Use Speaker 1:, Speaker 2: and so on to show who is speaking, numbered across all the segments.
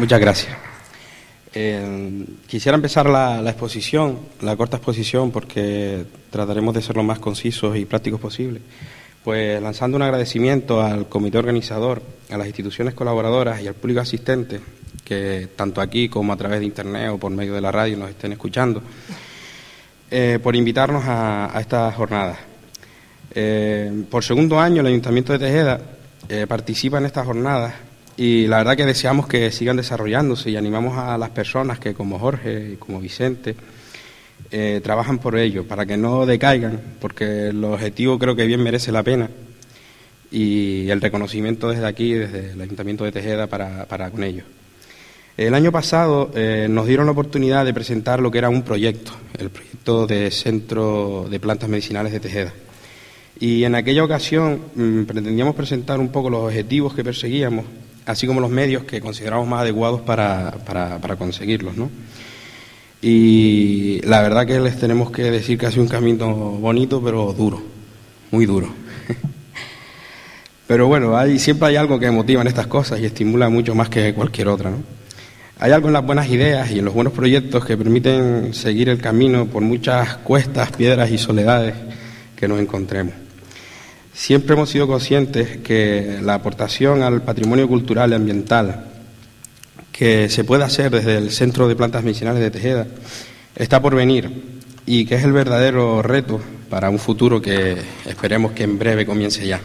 Speaker 1: Muchas gracias. Eh, quisiera empezar la, exposición, la corta exposición, porque trataremos de ser lo más concisos y prácticos posible. Pues lanzando un agradecimiento al comité organizador, a las instituciones colaboradoras y al público asistente, que tanto aquí como a través de internet o por medio de la radio nos estén escuchando, eh, por invitarnos a, esta jornada. Eh, por segundo año, el Ayuntamiento de Tejeda participa en estas jornadas y la verdad que deseamos que sigan desarrollándose y animamos a las personas que como Jorge y como Vicente eh, trabajan por ello, para que no decaigan, porque el objetivo creo que bien merece la pena y el reconocimiento desde aquí, desde el Ayuntamiento de Tejeda, para, con ellos. El año pasado eh, nos dieron la oportunidad de presentar lo que era un proyecto, el proyecto de Centro de Plantas Medicinales de Tejeda. Y en aquella ocasión mm, pretendíamos presentar un poco los objetivos que perseguíamos así como los medios que consideramos más adecuados para, para, conseguirlos. ¿no? Y la verdad que les tenemos que decir que ha sido un camino bonito, pero duro, muy duro. Pero bueno, hay, siempre hay algo que motiva en estas cosas y estimula mucho más que cualquier otra. Hay algo en las buenas ideas y en los buenos proyectos que permiten seguir el camino por muchas cuestas, piedras y soledades que nos encontremos. Siempre hemos sido conscientes que la aportación al patrimonio cultural y ambiental que se puede hacer desde el Centro de Plantas Medicinales de Tejeda está por venir y que es el verdadero reto para un futuro que esperemos que en breve comience ya.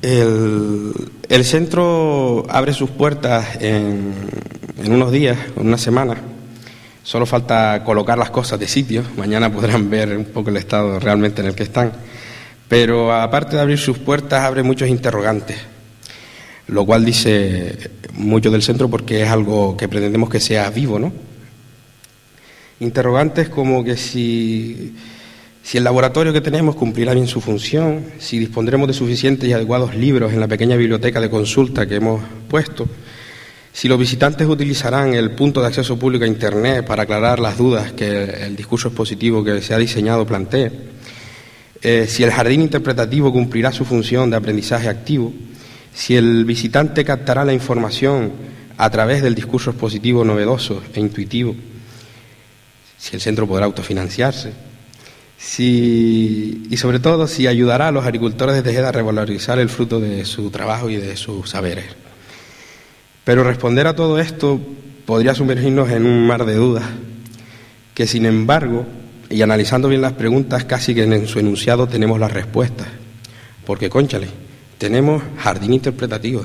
Speaker 1: El, centro abre sus puertas en, en unos días, en una semana, Solo falta colocar las cosas de sitio. Mañana podrán ver un poco el estado realmente en el que están. Pero aparte de abrir sus puertas, abre muchos interrogantes, lo cual dice mucho del centro porque es algo que pretendemos que sea vivo, ¿no? Interrogantes como que si, si el laboratorio que tenemos cumplirá bien su función, si dispondremos de suficientes y adecuados libros en la pequeña biblioteca de consulta que hemos puesto, si los visitantes utilizarán el punto de acceso público a Internet para aclarar las dudas que el discurso expositivo que se ha diseñado plantee, eh, si el jardín interpretativo cumplirá su función de aprendizaje activo, si el visitante captará la información a través del discurso expositivo novedoso e intuitivo, si el centro podrá autofinanciarse, y sobre todo si ayudará a los agricultores de Tejeda a revalorizar el fruto de su trabajo y de sus saberes. Pero responder a todo esto podría sumergirnos en un mar de dudas, que sin embargo, y analizando bien las preguntas, casi que en su enunciado tenemos las respuestas. Porque, conchale, tenemos jardín interpretativo,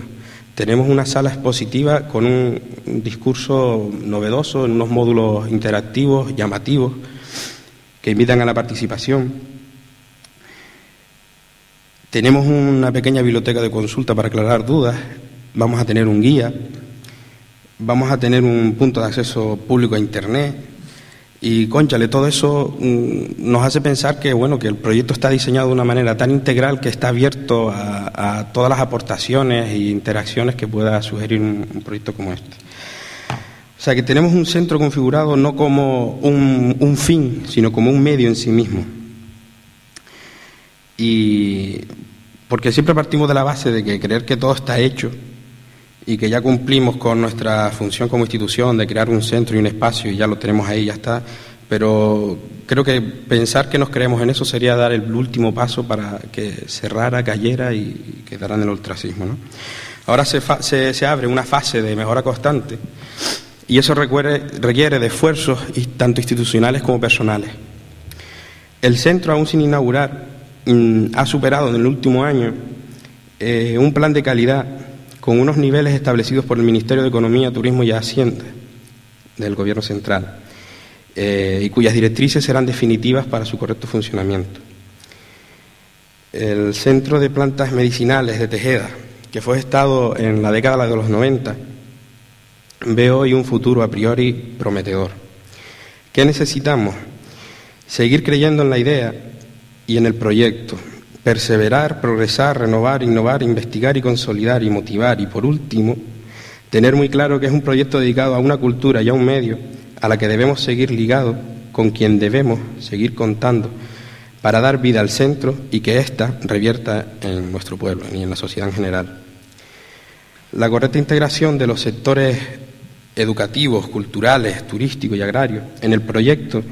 Speaker 1: tenemos una sala expositiva con un discurso novedoso, en unos módulos interactivos, llamativos, que invitan a la participación. Tenemos una pequeña biblioteca de consulta para aclarar dudas vamos a tener un guía, vamos a tener un punto de acceso público a Internet. Y, conchale, todo eso mm, nos hace pensar que, bueno, que el proyecto está diseñado de una manera tan integral que está abierto a, todas las aportaciones e interacciones que pueda sugerir un, proyecto como este. O sea, que tenemos un centro configurado no como un, un fin, sino como un medio en sí mismo. Y porque siempre partimos de la base de que creer que todo está hecho y que ya cumplimos con nuestra función como institución de crear un centro y un espacio y ya lo tenemos ahí, ya está. Pero creo que pensar que nos creemos en eso sería dar el último paso para que cerrara, cayera y quedara en el ultracismo. ¿no? Ahora se, se, abre una fase de mejora constante y eso requiere, requiere de esfuerzos tanto institucionales como personales. El centro, aún sin inaugurar, mm, ha superado en el último año eh, un plan de calidad con unos niveles establecidos por el Ministerio de Economía, Turismo y Hacienda del Gobierno Central eh, y cuyas directrices serán definitivas para su correcto funcionamiento. El Centro de Plantas Medicinales de Tejeda, que fue estado en la década de los 90, ve hoy un futuro a priori prometedor. ¿Qué necesitamos? Seguir creyendo en la idea y en el proyecto, perseverar, progresar, renovar, innovar, investigar y consolidar y motivar. Y por último, tener muy claro que es un proyecto dedicado a una cultura y a un medio a la que debemos seguir ligados, con quien debemos seguir contando, para dar vida al centro y que ésta revierta en nuestro pueblo y en la sociedad en general. La correcta integración de los sectores educativos, culturales, turísticos y agrarios en el proyecto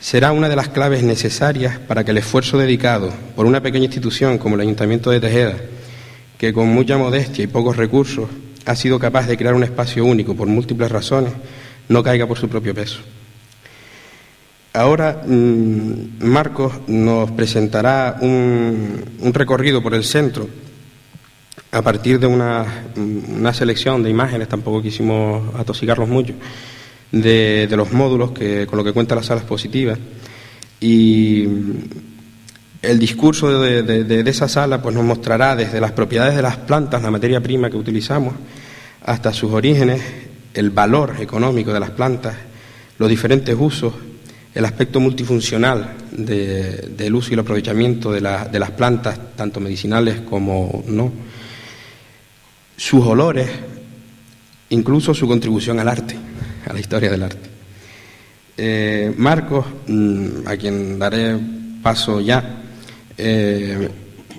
Speaker 1: será una de las claves necesarias para que el esfuerzo dedicado por una pequeña institución como el Ayuntamiento de Tejeda, que con mucha modestia y pocos recursos ha sido capaz de crear un espacio único por múltiples razones, no caiga por su propio peso. Ahora mm, Marcos nos presentará un, recorrido por el centro a partir de una, una, selección de imágenes, tampoco quisimos atosigarlos mucho, de, los módulos que, con lo que cuenta la sala expositiva. Y el discurso de, de, esa sala pues, nos mostrará desde las propiedades de las plantas, la materia prima que utilizamos, hasta sus orígenes, el valor económico de las plantas, los diferentes usos, el aspecto multifuncional del uso y el aprovechamiento de, de las plantas, tanto medicinales como no, sus olores, incluso su contribución al arte a la historia del arte. Eh, Marcos, mm, a quien daré paso ya, eh,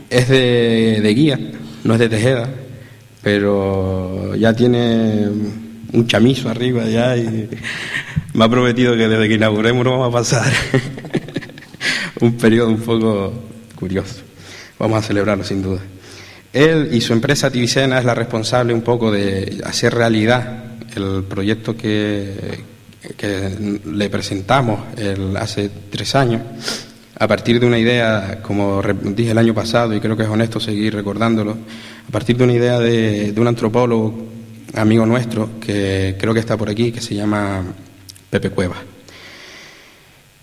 Speaker 1: es de, guía, no es de Tejeda, pero ya tiene un chamizo arriba ya y me ha prometido que desde que inauguremos no vamos a pasar un periodo un poco curioso. Vamos a celebrarlo sin duda. Él y su empresa Tibicena es la responsable un poco de hacer realidad el proyecto que, le presentamos hace tres años, a partir de una idea, como dije el año pasado, y creo que es honesto seguir recordándolo, a partir de una idea de, un antropólogo amigo nuestro, que creo que está por aquí, que se llama Pepe Cueva.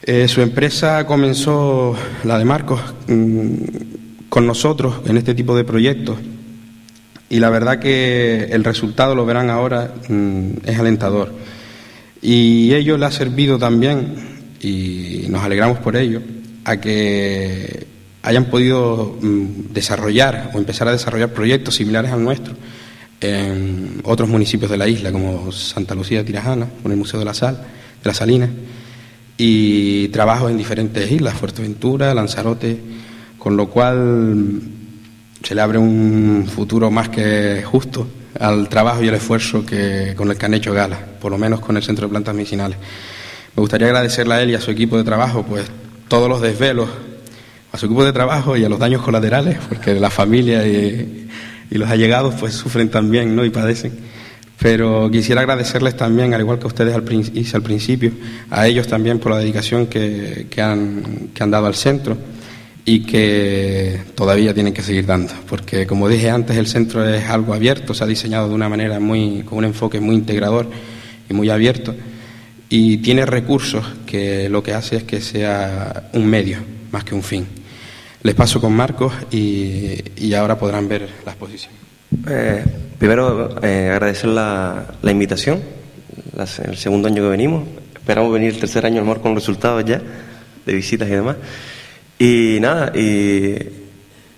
Speaker 1: Eh, su empresa comenzó, la de Marcos, mm, con nosotros en este tipo de proyectos y la verdad que el resultado, lo verán ahora, mm, es alentador. Y ello le ha servido también, y nos alegramos por ello, a que hayan podido mm, desarrollar o empezar a desarrollar proyectos similares al nuestro en otros municipios de la isla, como Santa Lucía Tirajana, con el Museo de la Sal, de la Salina, y trabajos en diferentes islas, Fuerteventura, Lanzarote, con lo cual se le abre un futuro más que justo al trabajo y el esfuerzo que, con el que han hecho gala, por lo menos con el Centro de Plantas Medicinales. Me gustaría agradecerle a él y a su equipo de trabajo, pues todos los desvelos, a su equipo de trabajo y a los daños colaterales, porque la familia y, los allegados pues sufren también ¿no? y padecen. Pero quisiera agradecerles también, al igual que ustedes al, hice al principio, a ellos también por la dedicación que, que, han, que han dado al centro y que todavía tienen que seguir dando, porque como dije antes, el centro es algo abierto, se ha diseñado de una manera muy, con un enfoque muy integrador y muy abierto, y tiene recursos que lo que hace es que sea un medio más que un fin. Les paso con Marcos y, ahora podrán ver la exposición.
Speaker 2: Eh, primero, eh, agradecer la, la invitación, el segundo año que venimos, esperamos venir el tercer año amor con resultados ya, de visitas y demás. Y nada, y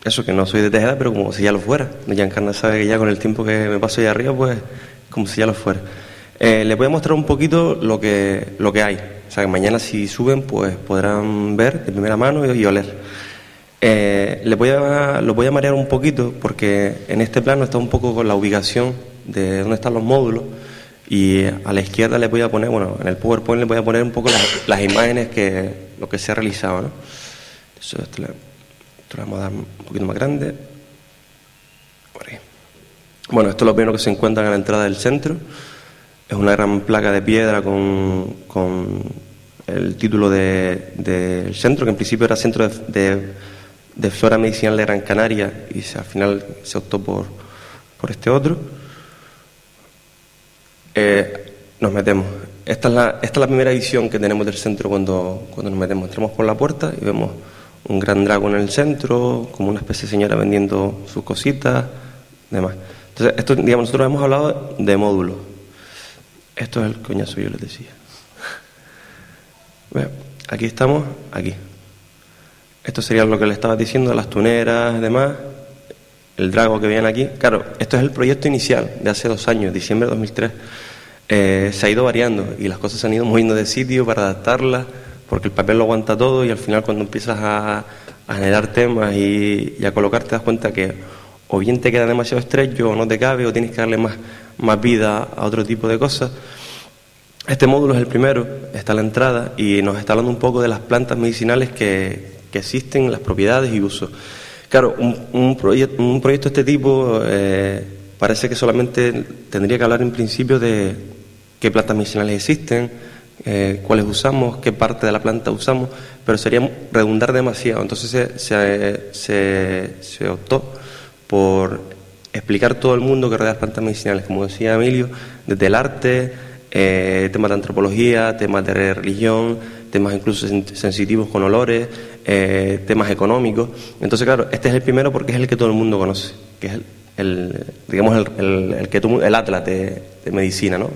Speaker 2: eso que no soy de Tejeda, pero como si ya lo fuera. Encarna sabe que ya con el tiempo que me paso ahí arriba, pues como si ya lo fuera. Eh, les voy a mostrar un poquito lo que, lo que hay. O sea, que mañana si suben, pues podrán ver de primera mano y, oler. Eh, les voy a, los voy a marear un poquito porque en este plano está un poco con la ubicación de dónde están los módulos y a la izquierda les voy a poner, bueno, en el PowerPoint les voy a poner un poco las, las imágenes que lo que se ha realizado, ¿no? Eso, esto, le, vamos a dar un poquito más grande. Bueno, esto es lo primero que se encuentra en la entrada del centro. Es una gran placa de piedra con, con el título del de, centro, que en principio era Centro de, de, Flora Medicinal de Gran Canaria y al final se optó por, por este otro. Eh, nos metemos. Esta es, la, esta es la primera visión que tenemos del centro cuando, cuando nos metemos. Entramos por la puerta y vemos un gran dragón en el centro, como una especie de señora vendiendo sus cositas, demás. Entonces, esto, digamos, nosotros hemos hablado de módulos. Esto es el coñazo, yo les decía. aquí estamos, aquí. Esto sería lo que le estaba diciendo, las tuneras, demás, el drago que viene aquí. Claro, esto es el proyecto inicial de hace dos años, diciembre de 2003. Eh, se ha ido variando y las cosas se han ido moviendo de sitio para adaptarlas porque el papel lo aguanta todo y al final cuando empiezas a, generar temas y, a colocar te das cuenta que o bien te queda demasiado estrecho o no te cabe o tienes que darle más, más vida a otro tipo de cosas. Este módulo es el primero, está a la entrada y nos está hablando un poco de las plantas medicinales que, existen, las propiedades y usos. Claro, un, un, un proyecto de este tipo eh, parece que solamente tendría que hablar en principio de qué plantas medicinales existen, eh, cuáles usamos, qué parte de la planta usamos, pero sería redundar demasiado. Entonces se, se, se, optó por explicar todo el mundo que rodea las plantas medicinales, como decía Emilio, desde el arte, eh, temas de antropología, temas de religión, temas incluso sensitivos con olores, eh, temas económicos. Entonces, claro, este es el primero porque es el que todo el mundo conoce, que es el, digamos, el, el, que el atlas de, de medicina, ¿no?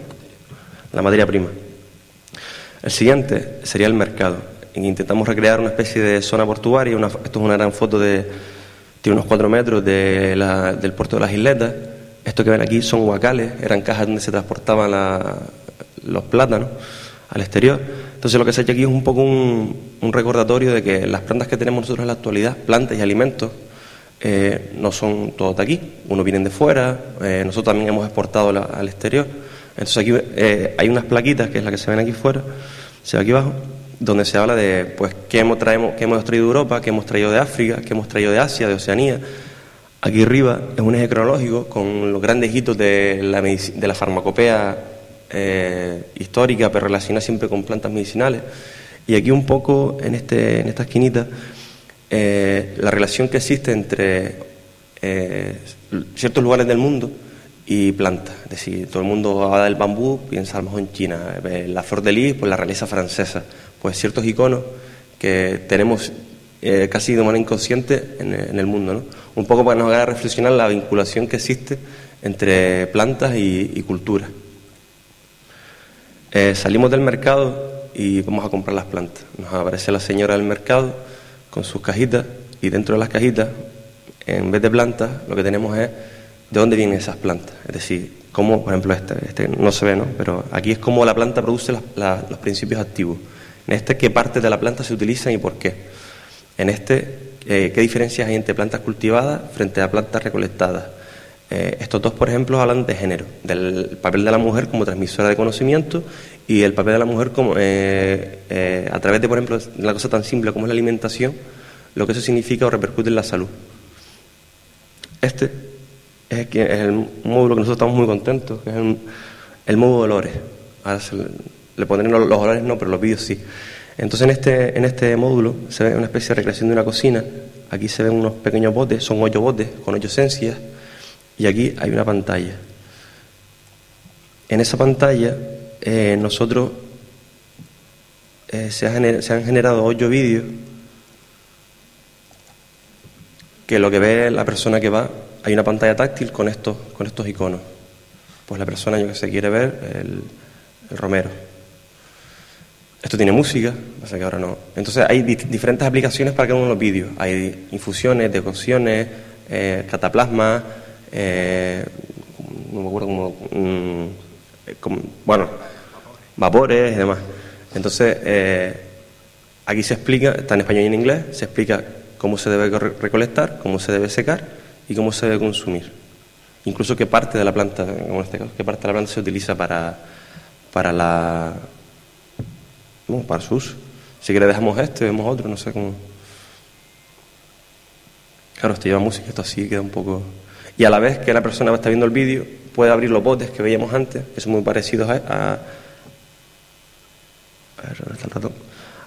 Speaker 2: La materia prima. El siguiente sería el mercado. Intentamos recrear una especie de zona portuaria. esto es una gran foto de, unos cuatro metros de del puerto de las isletas. Esto que ven aquí son huacales, eran cajas donde se transportaban los plátanos al exterior. Entonces lo que se ha hecho aquí es un poco un, recordatorio de que las plantas que tenemos nosotros en la actualidad, plantas y alimentos, eh, no son todos de aquí, unos vienen de fuera, eh, nosotros también hemos exportado al exterior. Entonces aquí eh, hay unas plaquitas, que es la que se ven aquí fuera, se ve aquí abajo, donde se habla de pues qué hemos, traemos, qué hemos traído de Europa, qué hemos traído de África, qué hemos traído de Asia, de Oceanía. Aquí arriba es un eje cronológico con los grandes hitos de la, de la farmacopea eh, histórica, pero relacionada siempre con plantas medicinales. Y aquí un poco, en, este, en esta esquinita, eh, la relación que existe entre ciertos lugares del mundo y plantas. Es decir, todo el mundo habla del bambú, piensa a lo mejor en China. Eh, la flor de lis, pues la realeza francesa. Pues ciertos iconos que tenemos eh, casi de manera inconsciente en, el mundo. ¿no? Un poco para nos haga reflexionar la vinculación que existe entre plantas y, cultura. Eh, salimos del mercado y vamos a comprar las plantas. Nos aparece la señora del mercado con sus cajitas y dentro de las cajitas, en vez de plantas, lo que tenemos es de dónde vienen esas plantas. Es decir, cómo, por ejemplo, este, este no se ve, ¿no? Pero aquí es cómo la planta produce los principios activos. En este, qué partes de la planta se utilizan y por qué. En este, eh, qué diferencias hay entre plantas cultivadas frente a plantas recolectadas. Eh, estos dos, por ejemplo, hablan de género, del papel de la mujer como transmisora de conocimiento y el papel de la mujer como eh, a través de, por ejemplo, una cosa tan simple como es la alimentación, lo que eso significa o repercute en la salud. Este es, el módulo que nosotros estamos muy contentos, que es el, módulo de olores. Ahora le, pondré los, olores no, pero los vídeos sí. Entonces en este, en este módulo se ve una especie de recreación de una cocina. Aquí se ven unos pequeños botes, son ocho botes con ocho esencias. Y aquí hay una pantalla. En esa pantalla eh, nosotros eh, se, se han generado ocho vídeos que lo que ve la persona que va hay una pantalla táctil con estos, con estos iconos. Pues la persona yo que se quiere ver, el, romero. Esto tiene música, pasa que ahora no. Entonces hay diferentes aplicaciones para cada uno de los vídeos. Hay infusiones, decocciones, eh, cataplasma, eh, no me acuerdo cómo, mm, bueno, vapores y demás. Entonces, eh, aquí se explica, está en español y en inglés, se explica cómo se debe recolectar, cómo se debe secar y cómo se debe consumir. Incluso qué parte de la planta, como en este caso, qué parte de la planta se utiliza para, para la bueno, para su uso. Si quiere dejamos este, vemos otro, no sé cómo. Claro, esto lleva música, esto así queda un poco. Y a la vez que la persona está viendo el vídeo, puede abrir los botes que veíamos antes, que son muy parecidos a, a, a,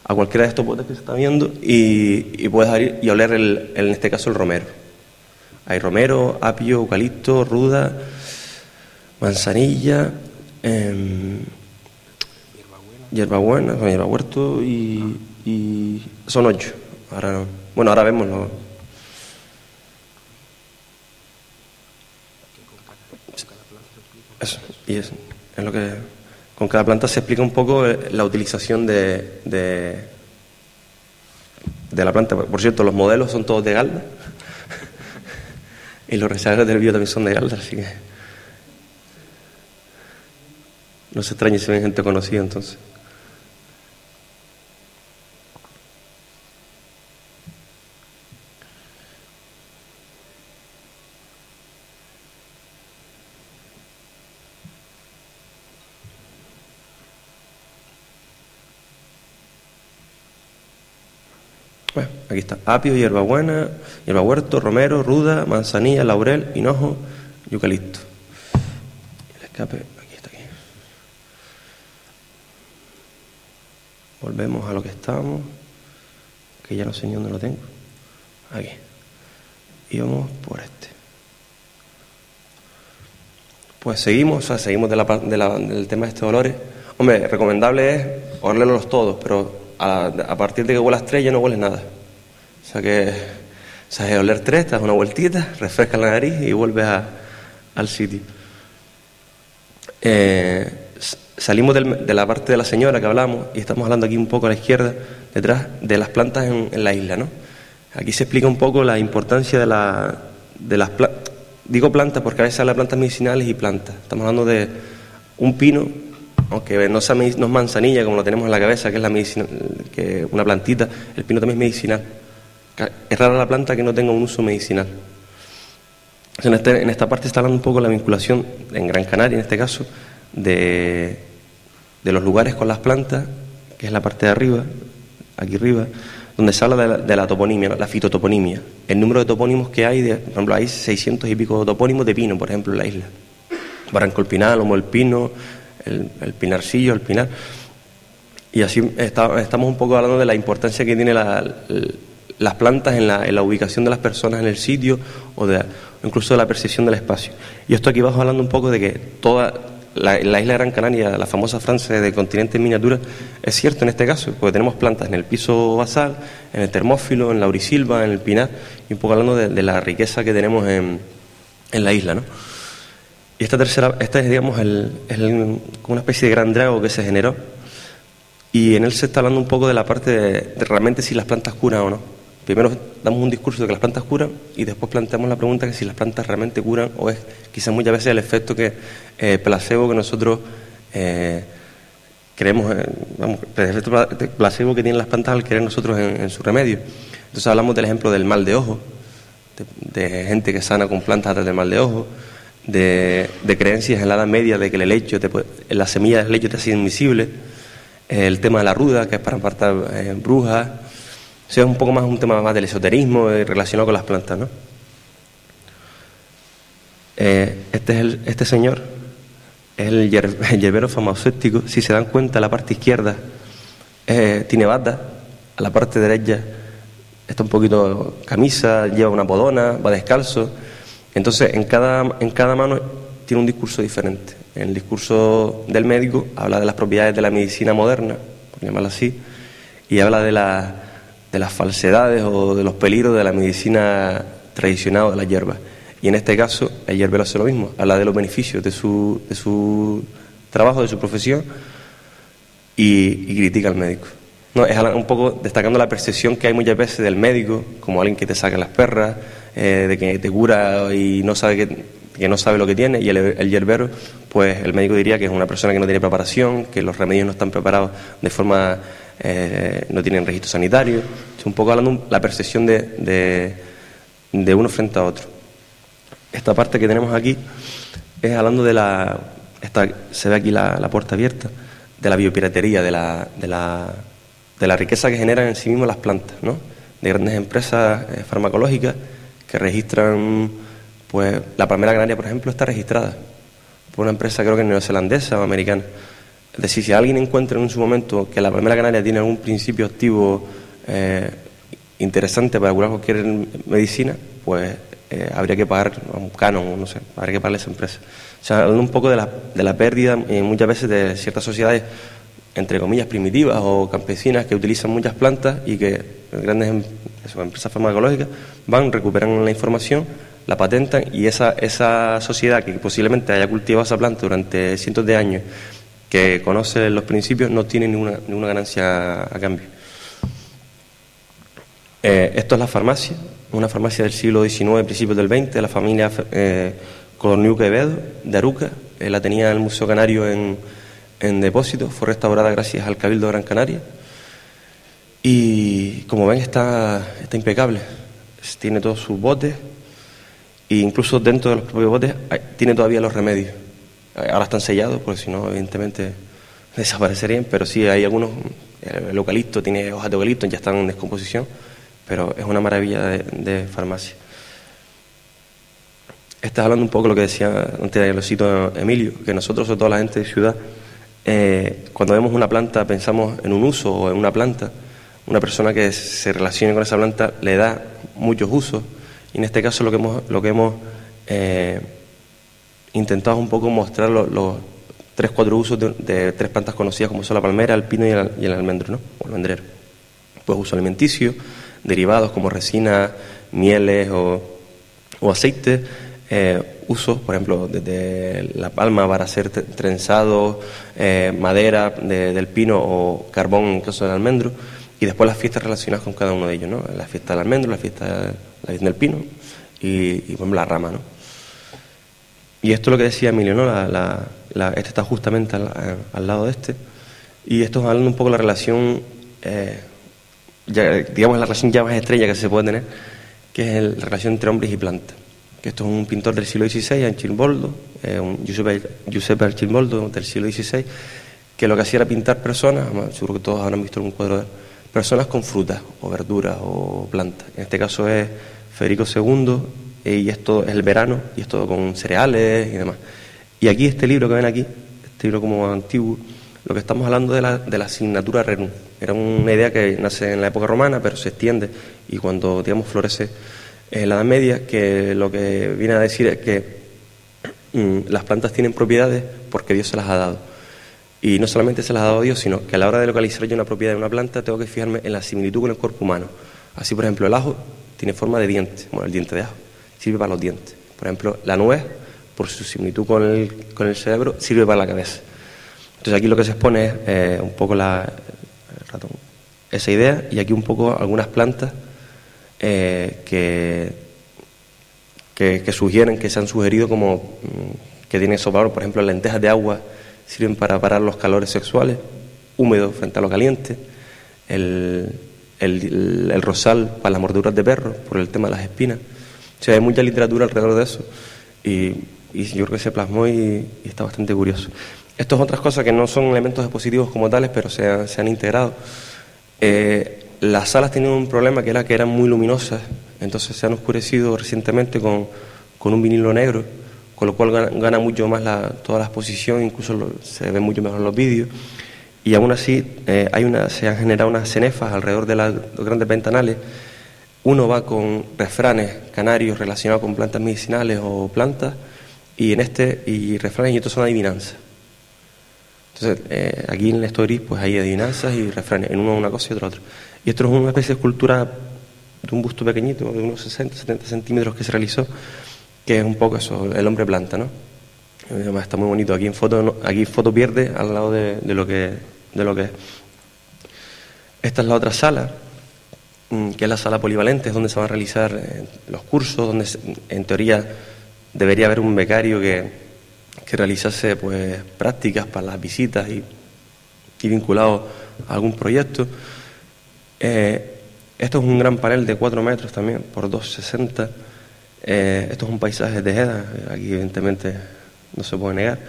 Speaker 2: a cualquiera de estos botes que se está viendo, y, y puedes abrir y oler, el, en este caso, el romero. Hay romero, apio, eucalipto, ruda, manzanilla, eh, hierbabuena, hierba huerto y, y, son ocho. Ahora no. Bueno, ahora vemos Eso, y es, es lo que con cada planta se explica un poco eh, la utilización de, de, de la planta. Por cierto, los modelos son todos de Galda. Y los rezagos del vídeo también son de Galda, así que. No se extrañe si ven gente conocida entonces. Bueno, aquí está. Apio, hierbabuena, hierbahuerto, romero, ruda, manzanilla, laurel, hinojo, eucalipto. El escape, aquí está aquí. Volvemos a lo que estábamos, que ya no sé ni dónde lo tengo. Aquí. Y vamos por este. Pues seguimos, o sea, seguimos del tema de estos olores. Hombre, recomendable es olerlos todos, pero a, a, partir de que huelas tres ya no hueles nada. O sea que, o sea, oler tres, te das una vueltita, refrescas la nariz y vuelves a, al sitio. Eh, salimos del, de la parte de la señora que hablamos y estamos hablando aquí un poco a la izquierda, detrás de las plantas en, en la isla, ¿no? Aquí se explica un poco la importancia de, la, de las plantas. Digo plantas porque a veces habla de plantas medicinales y plantas. Estamos hablando de un pino, aunque no, sea, no es manzanilla como lo tenemos en la cabeza, que es la medicina, que una plantita, el pino también es medicinal. Es rara la planta que no tenga un uso medicinal. En, este, en esta parte está hablando un poco la vinculación, en Gran Canaria en este caso, de, de los lugares con las plantas, que es la parte de arriba, aquí arriba, donde se habla de la, toponimia, la fitotoponimia. El número de topónimos que hay, por ejemplo, hay 600 y pico topónimos de pino, por ejemplo, en la isla. Barranco el Pinal, Lomo el Pino, el, Pinarcillo, el Pinar. Y así estamos un poco hablando de la importancia que tiene la, las plantas en la, en la, ubicación de las personas en el sitio o de, incluso de la percepción del espacio. Y esto aquí abajo hablando un poco de que toda la, la, isla de Gran Canaria, la famosa Francia de continente en miniatura, es cierto en este caso, porque tenemos plantas en el piso basal, en el termófilo, en la aurisilva, en el pinar, y un poco hablando de, de la riqueza que tenemos en, en, la isla. ¿no? Y esta tercera, esta es, digamos, el, el, una especie de gran drago que se generó, y en él se está hablando un poco de la parte de, de realmente si las plantas curan o no. Primero damos un discurso de que las plantas curan y después planteamos la pregunta de si las plantas realmente curan o es quizás muchas veces el efecto que eh, placebo que nosotros eh, creemos, eh, el efecto placebo que tienen las plantas al creer nosotros en, su remedio. Entonces hablamos del ejemplo del mal de ojo, de, gente que sana con plantas a través del mal de ojo, de, creencias en la Edad Media de que el helecho, te la semilla del helecho te hace invisible, el tema de la ruda, que es para apartar brujas, o sea, es un poco más un tema más del esoterismo eh, relacionado con las plantas, ¿no? Eh, este, es el, este señor es el, hier, el hierbero farmacéutico. Si se dan cuenta, la parte izquierda eh, tiene bata, a la parte derecha está un poquito camisa, lleva una podona, va descalzo. Entonces, en cada, en cada mano tiene un discurso diferente. En el discurso del médico habla de las propiedades de la medicina moderna, por llamarlo así, y habla de la de las falsedades o de los peligros de la medicina tradicional de las hierbas. Y en este caso, el hierbero hace lo mismo, habla de los beneficios de su, de su trabajo, de su profesión y, critica al médico. No, es un poco destacando la percepción que hay muchas veces del médico como alguien que te saca las perras, eh, de que te cura y no sabe que, que no sabe lo que tiene, y el, el, hierbero, pues el médico diría que es una persona que no tiene preparación, que los remedios no están preparados de forma eh, no tienen registro sanitario. Un poco hablando la percepción de, de, de, uno frente a otro. Esta parte que tenemos aquí es hablando de la. Esta, se ve aquí la, la, puerta abierta, de la biopiratería, de la, de, la, de la riqueza que generan en sí mismas las plantas, ¿no? de grandes empresas eh, farmacológicas que registran. Pues la palmera canaria, por ejemplo, está registrada por una empresa, creo que neozelandesa o americana es decir, si alguien encuentra en su momento que la palmera canaria tiene algún principio activo eh, interesante para curar cualquier medicina, pues eh, habría que pagar un canon, no sé, habría que pagarle a esa empresa. O sea, hablando un poco de la, de la pérdida eh, muchas veces de ciertas sociedades, entre comillas, primitivas o campesinas que utilizan muchas plantas y que grandes em, eso, empresas farmacológicas van, recuperan la información, la patentan y esa, esa sociedad que posiblemente haya cultivado esa planta durante cientos de años que conoce los principios no tiene ninguna, ninguna ganancia a cambio. Eh, esto es la farmacia, una farmacia del siglo XIX, principios del XX, de la familia eh, de Aruca. Eh, la tenía el Museo Canario en, en depósito, fue restaurada gracias al Cabildo de Gran Canaria. Y como ven, está, está impecable. Tiene todos sus botes, e incluso dentro de los propios botes hay, tiene todavía los remedios. Ahora están sellados, porque si no, evidentemente desaparecerían, pero sí hay algunos, el eucalipto tiene hojas de eucalipto, ya están en descomposición, pero es una maravilla de, farmacia. Estás hablando un poco de lo que decía antes, lo cito Emilio, que nosotros, sobre todo la gente de ciudad, eh, cuando vemos una planta pensamos en un uso o en una planta. Una persona que se relacione con esa planta le da muchos usos y en este caso lo que hemos, lo que hemos eh, intentado es un poco mostrar los, tres, cuatro usos de, tres plantas conocidas como son la palmera, el pino y el, almendro, ¿no? o almendrero. Pues uso alimenticio, derivados como resina, mieles o, o aceite, eh, usos, por ejemplo, desde la palma para hacer trenzado, eh, madera del pino o carbón en el caso del almendro, y después las fiestas relacionadas con cada uno de ellos, ¿no? La fiesta del almendro, la fiesta del pino y, y la rama, ¿no? Y esto es lo que decía Emilio, ¿no? este está justamente al, lado de este. Y esto es hablando un poco de la relación, eh, digamos, la relación ya más estrella que se puede tener, que es la relación entre hombres y plantas. Que esto es un pintor del siglo XVI, Archimboldo, eh, un Giuseppe, Giuseppe Archimboldo del siglo XVI, que lo que hacía era pintar personas, seguro que todos habrán visto algún cuadro de personas con frutas o verduras o plantas. En este caso es Federico II y esto es el verano, y es todo con cereales y demás. Y aquí este libro que ven aquí, este libro como antiguo, lo que estamos hablando de la, de la asignatura renum. Era una idea que nace en la época romana, pero se extiende y cuando, digamos, florece en la Edad Media, que lo que viene a decir es que mm, las plantas tienen propiedades porque Dios se las ha dado. Y no solamente se las ha dado Dios, sino que a la hora de localizar yo una propiedad de una planta tengo que fijarme en la similitud con el cuerpo humano. Así, por ejemplo, el ajo tiene forma de diente, bueno, el diente de ajo sirve para los dientes. Por ejemplo, la nuez, por su similitud con el, con el cerebro, sirve para la cabeza. Entonces aquí lo que se expone es eh, un poco la, esa idea y aquí un poco algunas plantas eh, que, que, sugieren, que se han sugerido como mm, que tienen esos valores. Por ejemplo, lentejas de agua sirven para parar los calores sexuales, húmedos frente a lo caliente. El, el, el, rosal para las morduras de perro, por el tema de las espinas. O sea, hay mucha literatura alrededor de eso y, yo creo que se plasmó y, está bastante curioso. Estas otras cosas que no son elementos expositivos como tales, pero se, han integrado. Eh, las salas tenían un problema que era que eran muy luminosas, entonces se han oscurecido recientemente con, un vinilo negro, con lo cual gana, mucho más la, toda la exposición, incluso se ven mucho mejor los vídeos. Y aún así eh, hay una, se han generado unas cenefas alrededor de los grandes ventanales uno va con refranes canarios relacionados con plantas medicinales o plantas, y en este, y refranes y otros son adivinanzas. Entonces, eh, aquí en el story pues hay adivinanzas y refranes, en uno una cosa y otro otra. Y esto es una especie de escultura de un busto pequeñito, de unos 60, 70 centímetros que se realizó, que es un poco eso, el hombre planta, ¿no? Además está muy bonito. Aquí en foto, aquí foto pierde al lado de, de, lo que, de lo que es. Esta es la otra sala, Mm, que es la sala polivalente, es donde se van a realizar eh, los cursos, donde en teoría debería haber un becario que, que realizase pues, prácticas para las visitas y, vinculado a algún proyecto. Eh, esto es un gran panel de 4 metros también, por 2,60. Eh, esto es un paisaje de Tejeda, aquí evidentemente no se puede negar.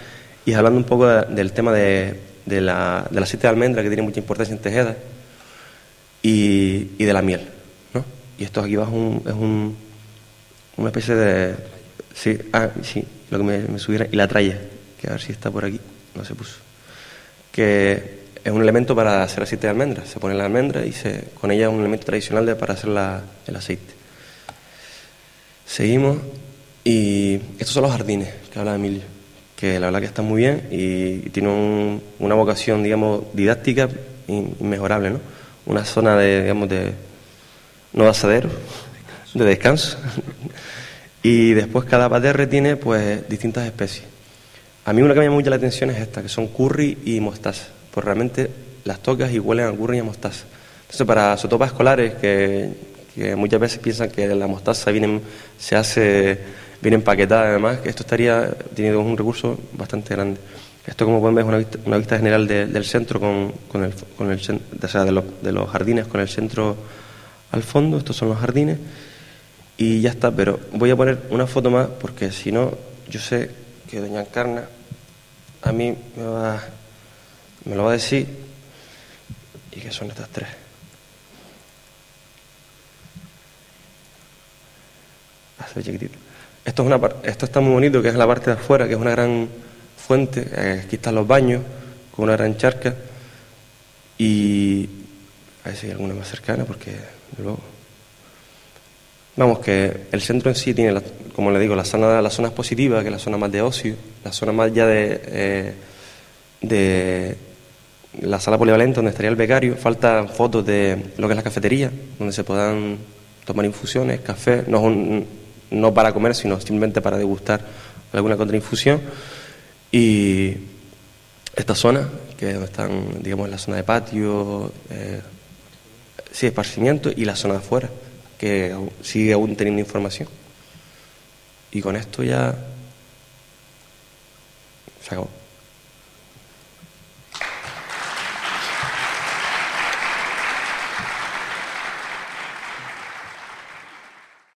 Speaker 2: Y hablando un poco del tema de, la, del aceite de almendra, que tiene mucha importancia en Tejeda, y, y de la miel. ¿no? Y esto aquí abajo un, es un, una especie de... Sí, ah, sí, lo que me, me subiera. Y la tralla, que a ver si está por aquí, no se puso. Que es un elemento para hacer aceite de almendra. Se pone la almendra y se, con ella es un elemento tradicional para hacer el aceite. Seguimos y estos son los jardines que habla Emilio, que la verdad que están muy bien y, tienen una vocación, digamos, didáctica inmejorable, ¿no? una zona de, digamos, de no de asadero, de descanso. y después cada paterre tiene pues distintas especies. A mí una que me llama mucho la atención es esta, que son curry y mostaza, pues realmente las tocas y huelen a curry y a mostaza. Entonces para sotopas escolares que, que muchas veces piensan que la mostaza viene, se hace, viene empaquetada además, que esto estaría teniendo un recurso bastante grande. Esto, como pueden ver, es una vista, general del centro con, con, el, con el, o sea, de, de, los jardines con el centro al fondo. Estos son los jardines. Y ya está, pero voy a poner una foto más porque si no, yo sé que doña Encarna a mí me, va, me lo va a decir y que son estas tres. Esto, es una, esto está muy bonito, que es la parte de afuera, que es una gran fuente. Eh, aquí están los baños, con una gran charca. Y a ver si hay alguna más cercana, porque luego. Vamos, que el centro en sí tiene, como le digo, la zona, las zonas positivas, que es la zona más de ocio, la zona más ya de, eh, de la sala polivalente donde estaría el becario. Faltan fotos de lo que es la cafetería, donde se puedan tomar infusiones, café, no, no para comer, sino simplemente para degustar alguna contrainfusión. Y esta zona, que es donde están, digamos, la zona de patio, eh, sí, esparcimiento, y la zona de afuera, que sigue aún teniendo información. Y con esto ya se acabó.